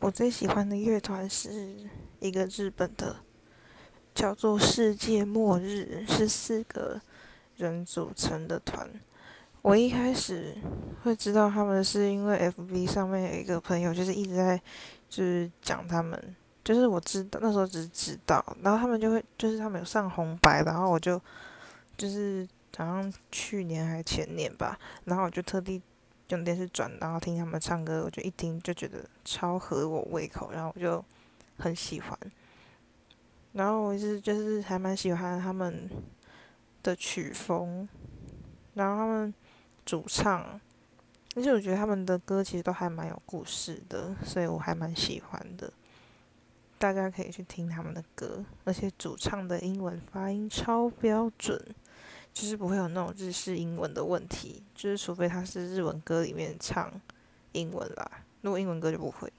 我最喜欢的乐团是一个日本的，叫做世界末日，是四个人组成的团。我一开始会知道他们是因为 FB 上面有一个朋友，就是一直在就是讲他们，就是我知道那时候只是知道，然后他们就会就是他们有上红白，然后我就就是好像去年还前年吧，然后我就特地。用电视转，然后听他们唱歌，我就一听就觉得超合我胃口，然后我就很喜欢。然后我是就是还蛮喜欢他们的曲风，然后他们主唱，而且我觉得他们的歌其实都还蛮有故事的，所以我还蛮喜欢的。大家可以去听他们的歌，而且主唱的英文发音超标准。就是不会有那种日式英文的问题，就是除非他是日文歌里面唱英文啦，如果英文歌就不会。